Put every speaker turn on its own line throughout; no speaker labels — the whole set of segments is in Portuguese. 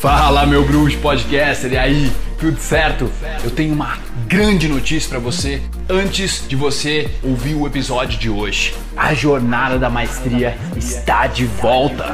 Fala, meu bruxo podcaster, e aí, tudo certo? Eu tenho uma grande notícia para você antes de você ouvir o episódio de hoje. A jornada da maestria está de volta.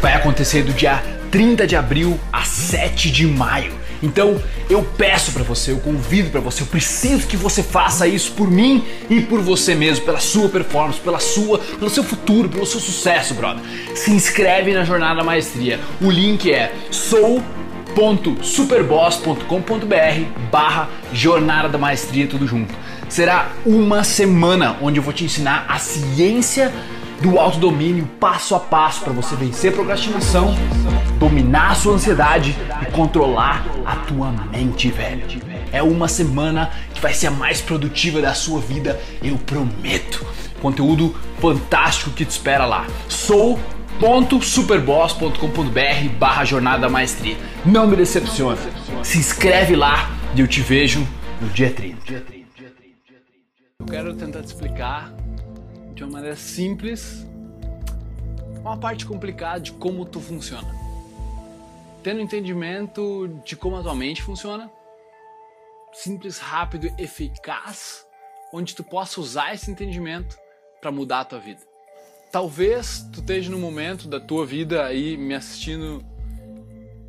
Vai acontecer do dia 30 de abril a 7 de maio. Então eu peço para você, eu convido para você, eu preciso que você faça isso por mim e por você mesmo, pela sua performance, pela sua, pelo seu futuro, pelo seu sucesso, brother. Se inscreve na Jornada Maestria. O link é sou.superboss.com.br barra Jornada da Maestria, tudo junto. Será uma semana onde eu vou te ensinar a ciência do autodomínio passo a passo para você vencer procrastinação, dominar a sua ansiedade e controlar a tua mente, velho. É uma semana que vai ser a mais produtiva da sua vida, eu prometo. Conteúdo fantástico que te espera lá. Sou www.superboss.com.br barra jornada maestria. Não me decepciona. Se inscreve lá e eu te vejo no dia 30. Eu quero tentar te explicar de uma maneira simples uma parte complicada de como tu funciona. Tendo entendimento de como a tua mente funciona, simples, rápido, eficaz, onde tu possa usar esse entendimento para mudar a tua vida. Talvez tu esteja no momento da tua vida aí me assistindo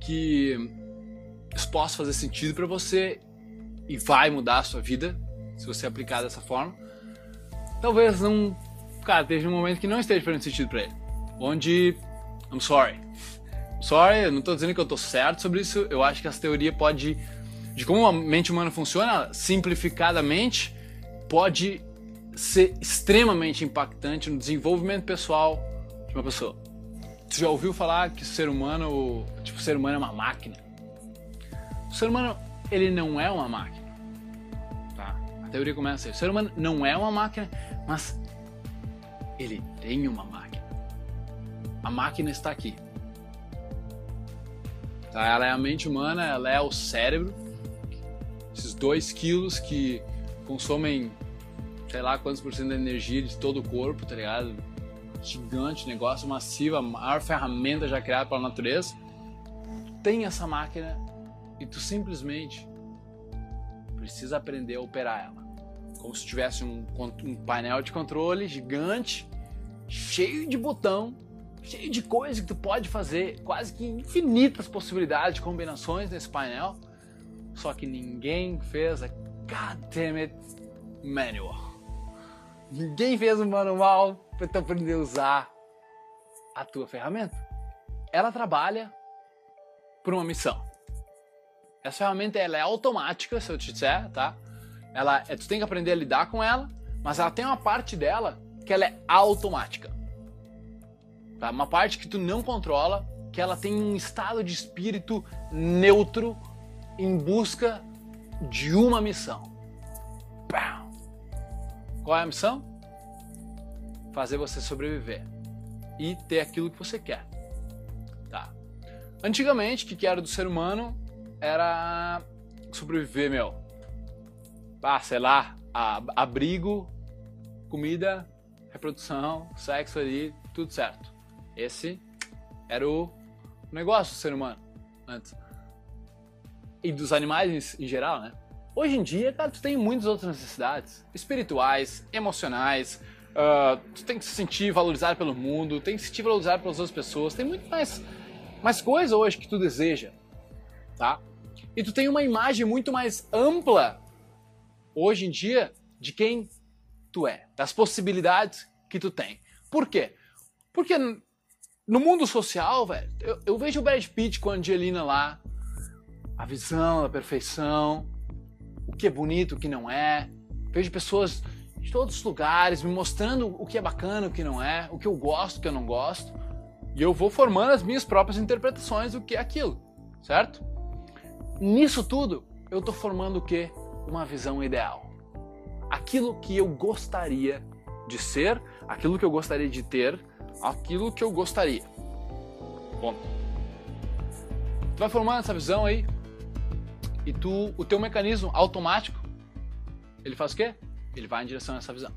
que isso possa fazer sentido para você e vai mudar a sua vida se você aplicar dessa forma. Talvez não cara, esteja um momento que não esteja fazendo sentido para ele. Onde, I'm sorry. Sorry, eu não estou dizendo que eu estou certo sobre isso. Eu acho que essa teoria pode, de como a mente humana funciona, simplificadamente, pode ser extremamente impactante no desenvolvimento pessoal de uma pessoa. Você já ouviu falar que o ser humano, tipo, o ser humano é uma máquina? O ser humano, ele não é uma máquina. Tá? A teoria começa assim. O ser humano não é uma máquina, mas ele tem uma máquina. A máquina está aqui. Tá? Ela é a mente humana, ela é o cérebro. Esses dois quilos que consomem, sei lá quantos por cento da energia de todo o corpo, tá ligado? Gigante, negócio massivo, a maior ferramenta já criada pela natureza. Tem essa máquina e tu simplesmente precisa aprender a operar ela como se tivesse um, um painel de controle gigante, cheio de botão, cheio de coisas que tu pode fazer, quase que infinitas possibilidades de combinações nesse painel. Só que ninguém fez a goddammit manual. Ninguém fez um manual para tu aprender a usar a tua ferramenta. Ela trabalha por uma missão. Essa ferramenta ela é automática, se eu te disser, tá? Ela, é, tu tem que aprender a lidar com ela, mas ela tem uma parte dela que ela é automática. Tá? Uma parte que tu não controla, que ela tem um estado de espírito neutro em busca de uma missão. Qual é a missão? Fazer você sobreviver e ter aquilo que você quer. Tá. Antigamente, o que era do ser humano era sobreviver, meu, ah, sei lá, abrigo, comida, reprodução, sexo ali, tudo certo. Esse era o negócio do ser humano antes. E dos animais em, geral, né? Hoje em dia, cara, tu tem muitas outras necessidades espirituais, emocionais. Uh, tu tem que se sentir valorizado pelo mundo, tem que se sentir valorizado pelas outras pessoas. Tem muito mais, mais coisa hoje que tu deseja, tá? E tu tem uma imagem muito mais ampla hoje em dia de quem tu é, das possibilidades que tu tem. Por quê? Porque no mundo social, velho, eu, eu vejo o Brad Pitt com a Angelina lá, a visão da perfeição, o que é bonito, o que não é. Vejo pessoas de todos os lugares me mostrando o que é bacana, o que não é, o que eu gosto, o que eu não gosto. E eu vou formando as minhas próprias interpretações do que é aquilo, certo? Nisso tudo, eu tô formando o quê? uma visão ideal. Aquilo que eu gostaria de ser, aquilo que eu gostaria de ter, aquilo que eu gostaria. Bom, tu vai formando essa visão aí e tu, o teu mecanismo automático, ele faz o quê? Ele vai em direção a essa visão.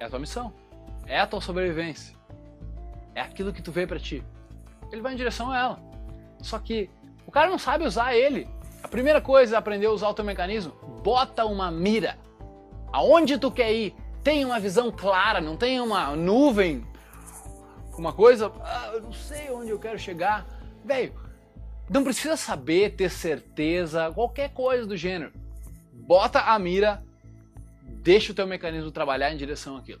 É a tua missão, é a tua sobrevivência, é aquilo que tu veio para ti. Ele vai em direção a ela. Só que o cara não sabe usar ele. A primeira coisa é aprender a usar o teu mecanismo. Bota uma mira. Aonde tu quer ir? Tem uma visão clara, não tem uma nuvem, uma coisa. Ah, eu não sei onde eu quero chegar. Velho, não precisa saber, ter certeza, qualquer coisa do gênero. Bota a mira, deixa o teu mecanismo trabalhar em direção àquilo.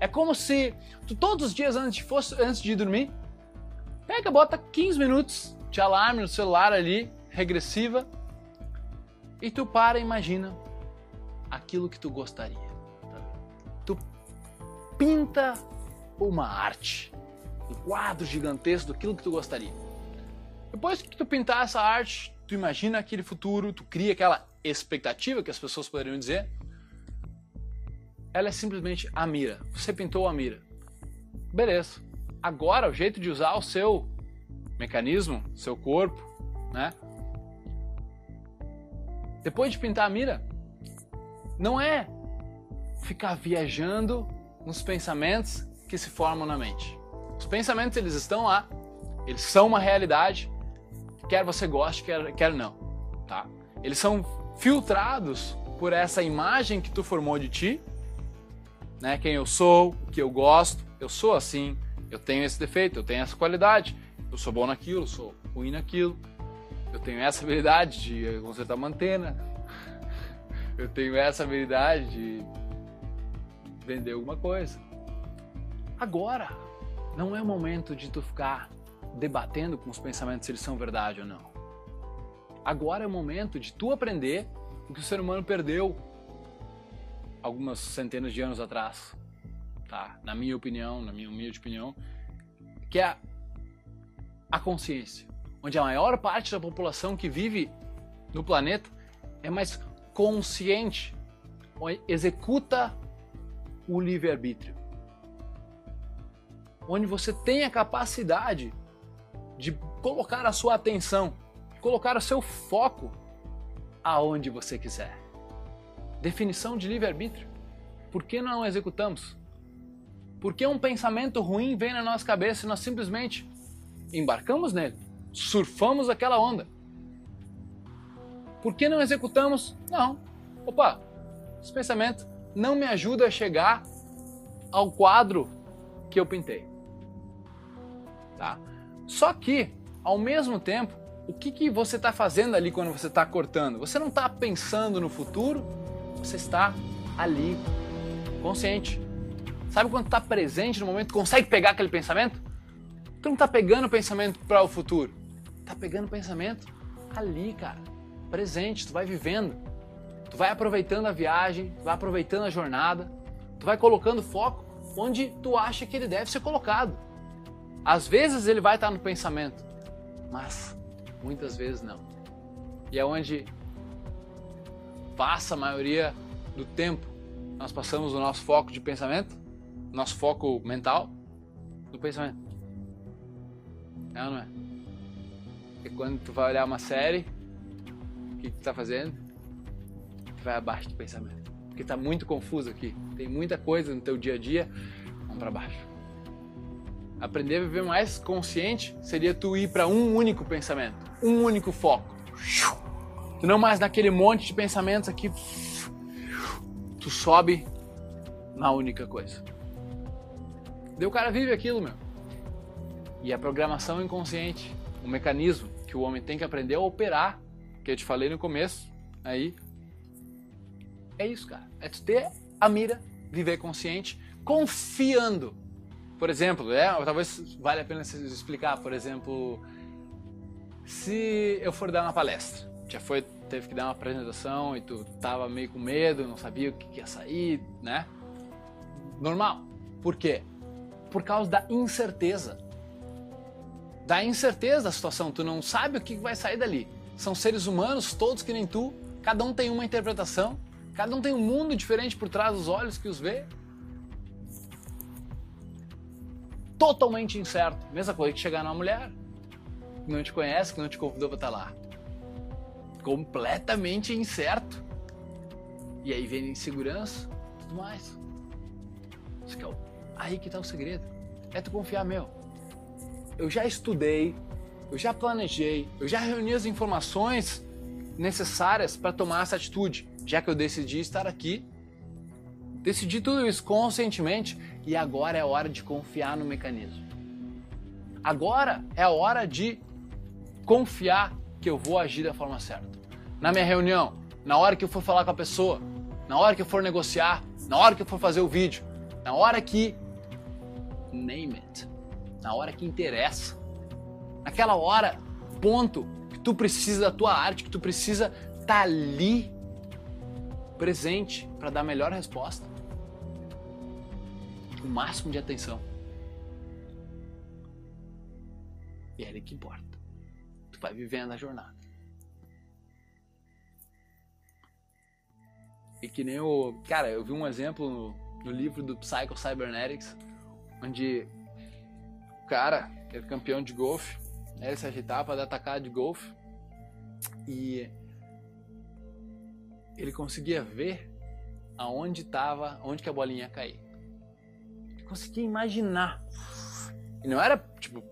É como se tu todos os dias antes de, fosse, antes de dormir, pega, bota 15 minutos de alarme no celular ali, regressiva, e tu para e imagina aquilo que tu gostaria. Tu pinta uma arte, um quadro gigantesco daquilo que tu gostaria. Depois que tu pintar essa arte, tu imagina aquele futuro, tu cria aquela expectativa que as pessoas poderiam dizer, ela é simplesmente a mira. Você pintou a mira. Beleza. Agora, o jeito de usar o seu mecanismo, seu corpo, né? Depois de pintar a mira, não é ficar viajando nos pensamentos que se formam na mente. Os pensamentos eles estão lá, eles são uma realidade, quer você goste, quer, quer não, tá? Eles são filtrados por essa imagem que tu formou de ti né? Quem eu sou, o que eu gosto, eu sou assim, eu tenho esse defeito, eu tenho essa qualidade, eu sou bom naquilo, sou ruim naquilo, eu tenho essa habilidade de consertar uma antena, eu tenho essa habilidade de vender alguma coisa. Agora, não é o momento de tu ficar debatendo com os pensamentos se eles são verdade ou não. Agora é o momento de tu aprender o que o ser humano perdeu algumas centenas de anos atrás, tá? Na minha opinião, na minha humilde opinião, que é a consciência, onde a maior parte da população que vive no planeta é mais consciente, executa o livre-arbítrio. Onde você tem a capacidade de colocar a sua atenção, colocar o seu foco aonde você quiser definição de livre-arbítrio. Por que não executamos? Por que um pensamento ruim vem na nossa cabeça e nós simplesmente embarcamos nele, surfamos aquela onda? Por que não executamos? Não. Opa, esse pensamento não me ajuda a chegar ao quadro que eu pintei. Tá? Só que, ao mesmo tempo, o que, que você está fazendo ali quando você está cortando? Você não está pensando no futuro, você está ali, consciente. Sabe quando está presente no momento, consegue pegar aquele pensamento? Tu não está pegando o pensamento para o futuro, está pegando o pensamento ali, cara, presente. Tu vai vivendo, tu vai aproveitando a viagem, tu vai aproveitando a jornada, tu vai colocando foco onde tu acha que ele deve ser colocado. Às vezes ele vai estar no pensamento, mas muitas vezes não. E é onde passa a maioria do tempo, nós passamos o nosso foco de pensamento, nosso foco mental, no pensamento. É ou não é? E quando tu vai olhar uma série, o que tu tá fazendo? Tu vai abaixo do pensamento. Porque tá muito confuso aqui. Tem muita coisa no teu dia a dia, vamos para baixo. Aprender a viver mais consciente seria tu ir para um único pensamento, um único foco Tu não mais naquele monte de pensamentos aqui. Tu sobe na única coisa. Daí o cara vive aquilo, meu. E a programação inconsciente, o mecanismo que o homem tem que aprender a operar, que eu te falei no começo, aí. É isso, cara. É tu ter a mira, viver consciente, confiando. Por exemplo, é, talvez valha a pena explicar, por exemplo, se eu for dar uma palestra, já foi teve que dar uma apresentação e tu tava meio com medo, não sabia o que ia sair, né? Normal. Por quê? Por causa da incerteza. Da incerteza da situação, tu não sabe o que vai sair dali. São seres humanos, todos que nem tu, cada um tem uma interpretação, cada um tem um mundo diferente por trás dos olhos que os vê. Totalmente incerto. Mesma coisa que chegar numa mulher que não te conhece, que não te convidou para estar lá completamente incerto. E aí vem insegurança, tudo mais. Isso que é o... Aí que tá o segredo. É tu confiar, meu. Eu já estudei eu já planejei, eu já reuni as informações necessárias para tomar essa atitude, já que eu decidi estar aqui. Decidi tudo isso conscientemente e agora é hora de confiar no mecanismo. Agora é hora de confiar que eu vou agir da forma certa. Na minha reunião, na hora que eu for falar com a pessoa, na hora que eu for negociar, na hora que eu for fazer o vídeo, na hora que name it, na hora que interessa. Naquela hora, ponto, que tu precisa da tua arte, que tu precisa estar tá ali presente para dar a melhor resposta. O máximo de atenção. E é ele que importa. Tu vai vivendo a jornada. E que nem o. Cara, eu vi um exemplo no, no livro do Psycho Cybernetics, onde o cara era campeão de golfe, né, ele se ajeitava para dar de golfe e ele conseguia ver aonde estava, onde que a bolinha ia cair. Conseguia imaginar. E não era tipo,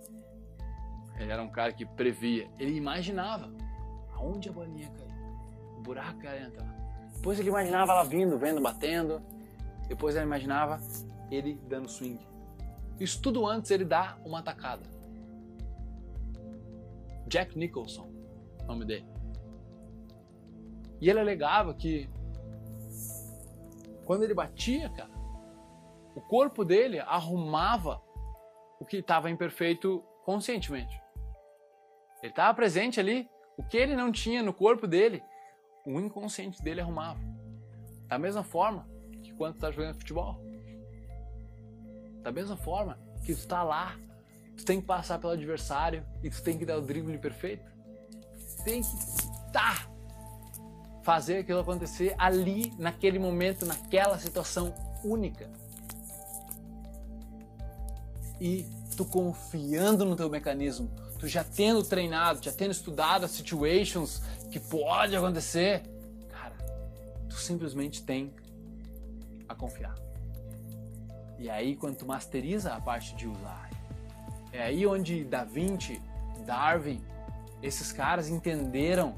ele era um cara que previa, ele imaginava aonde a bolinha cair, o buraco que ela ia entrar. Depois ele imaginava ela vindo, vendo, batendo. Depois ele imaginava ele dando swing. Isso tudo antes ele dá uma atacada. Jack Nicholson, nome dele. E ele alegava que quando ele batia, cara, o corpo dele arrumava o que estava imperfeito conscientemente. Ele estava presente ali. O que ele não tinha no corpo dele, o inconsciente dele arrumava. Da mesma forma que quando tu tá jogando futebol. Da mesma forma que tu tá lá, tu tem que passar pelo adversário e tu tem que dar o drible perfeito. Tem que tá fazer aquilo acontecer ali, naquele momento, naquela situação única. E tu confiando no teu mecanismo, tu já tendo treinado, já tendo estudado as situations que pode acontecer, cara, tu simplesmente tem a confiar. E aí, quando tu masteriza a parte de usar, é aí onde Da Vinci, Darwin, esses caras entenderam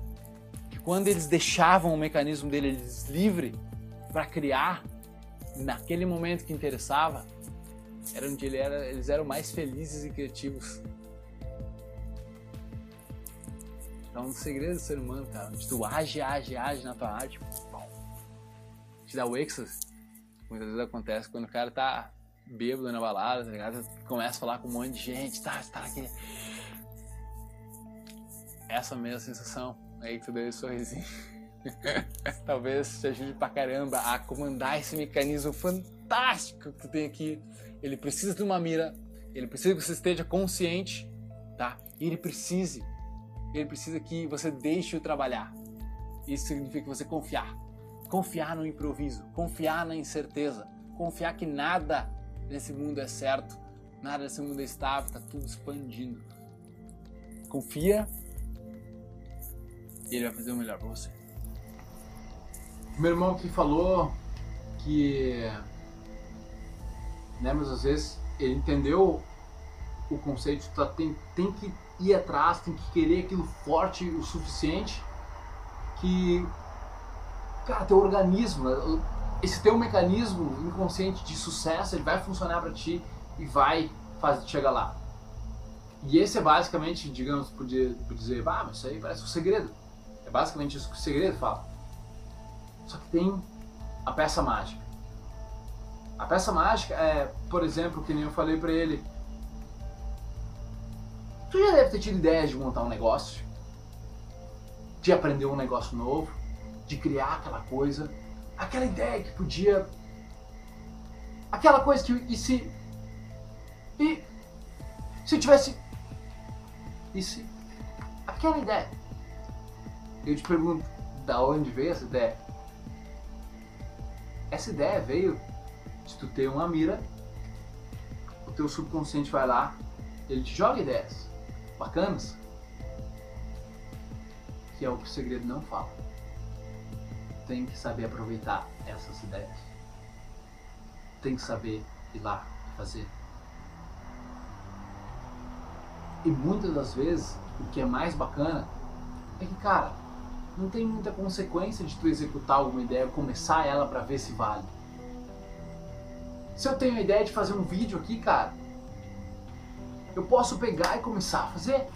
que quando eles deixavam o mecanismo deles livre para criar naquele momento que interessava, era onde ele era, eles eram mais felizes e criativos É um segredo do ser humano, cara. Onde tu age, age, age na tua arte. Te dá o êxtase. Muitas vezes acontece quando o cara tá bêbado na balada, tá ligado? Começa a falar com um monte de gente, tá, tá aqui. Essa mesma sensação aí tu deu esse sorrisinho. Talvez te ajude pra caramba a comandar esse mecanismo fantástico que tu tem aqui. Ele precisa de uma mira, ele precisa que você esteja consciente, tá? E ele precise ele precisa que você deixe-o trabalhar. Isso significa você confiar. Confiar no improviso, confiar na incerteza, confiar que nada nesse mundo é certo, nada nesse mundo é estável, está tudo expandindo. Confia e ele vai fazer o melhor para você. Meu irmão que falou que, né, mas às vezes ele entendeu o conceito, tá, tem, tem que ir atrás, tem que querer aquilo forte o suficiente que, cara, teu organismo, esse teu mecanismo inconsciente de sucesso, ele vai funcionar para ti e vai fazer chegar lá. E esse é basicamente, digamos, podia, podia dizer, ah, mas isso aí parece um segredo. É basicamente isso que o segredo fala. Só que tem a peça mágica. A peça mágica é, por exemplo, que nem eu falei para ele, Tu já deve ter tido ideias de montar um negócio, de aprender um negócio novo, de criar aquela coisa, aquela ideia que podia. Aquela coisa que. E se. E. Se tivesse. E se. Aquela ideia. Eu te pergunto, da onde veio essa ideia? Essa ideia veio de tu ter uma mira, o teu subconsciente vai lá, ele te joga ideias bacanas, que é o que o segredo não fala. Tem que saber aproveitar essas ideias. Tem que saber ir lá fazer. E muitas das vezes, o que é mais bacana é que, cara, não tem muita consequência de tu executar alguma ideia, começar ela para ver se vale. Se eu tenho a ideia de fazer um vídeo aqui, cara, eu posso pegar e começar a fazer.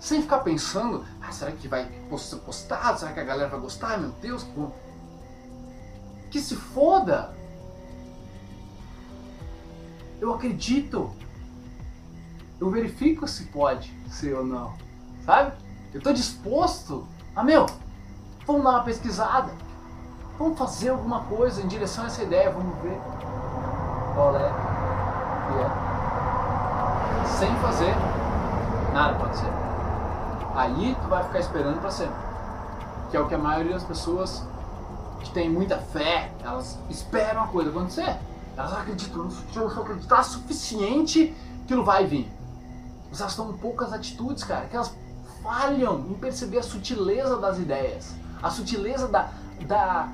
Sem ficar pensando, ah, será que vai ser postado? Será que a galera vai gostar? Meu Deus, que, que se foda! Eu acredito. Eu verifico se pode ser ou não. Sabe? Eu tô disposto a, meu, vamos dar uma pesquisada. Vamos fazer alguma coisa em direção a essa ideia, vamos ver qual é. é. Sem fazer nada pode ser. Aí tu vai ficar esperando para sempre. Que é o que a maioria das pessoas que tem muita fé, elas esperam a coisa acontecer. Elas acreditam, se eu acreditar suficiente, aquilo vai vir. Mas elas tomam poucas atitudes, cara, que elas falham em perceber a sutileza das ideias, a sutileza da, da,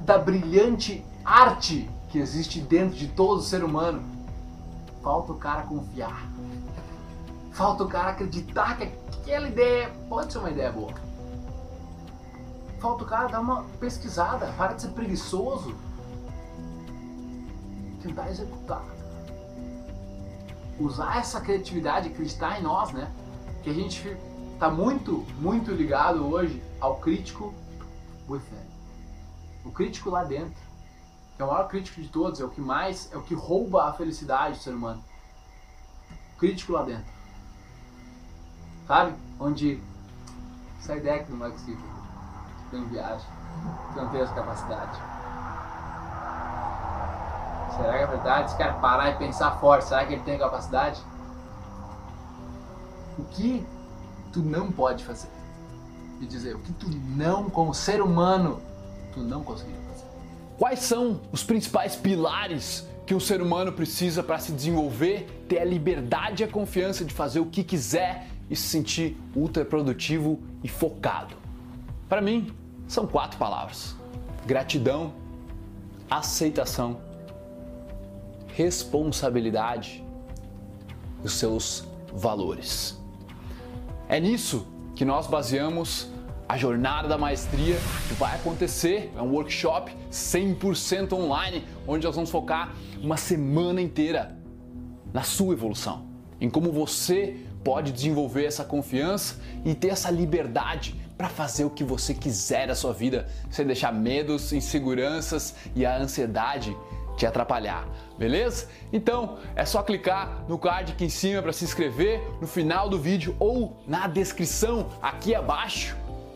da brilhante arte que existe dentro de todo ser humano. Falta o cara confiar. Falta o cara acreditar que aquela ideia pode ser uma ideia boa. Falta o cara dar uma pesquisada, para de ser preguiçoso. Tentar executar. Usar essa criatividade, acreditar em nós, né? Que a gente tá muito, muito ligado hoje ao crítico within. O crítico lá dentro. Que é o maior crítico de todos, é o que mais, é o que rouba a felicidade do ser humano. O crítico lá dentro. Sabe? Onde ideia que não é possível. Tem viagem. Tu não tem essa capacidade. Será que é verdade? Se cara parar e pensar forte, será que ele tem capacidade? O que tu não pode fazer? E dizer o que tu não, como ser humano, tu não conseguiria fazer. Quais são os principais pilares que o ser humano precisa para se desenvolver, ter a liberdade e a confiança de fazer o que quiser e se sentir ultra produtivo e focado? Para mim, são quatro palavras: gratidão, aceitação, responsabilidade e os seus valores. É nisso que nós baseamos a jornada da maestria que vai acontecer. É um workshop 100% online, onde nós vamos focar uma semana inteira na sua evolução, em como você pode desenvolver essa confiança e ter essa liberdade para fazer o que você quiser da sua vida, sem deixar medos, inseguranças e a ansiedade te atrapalhar, beleza? Então é só clicar no card aqui em cima para se inscrever, no final do vídeo ou na descrição aqui abaixo.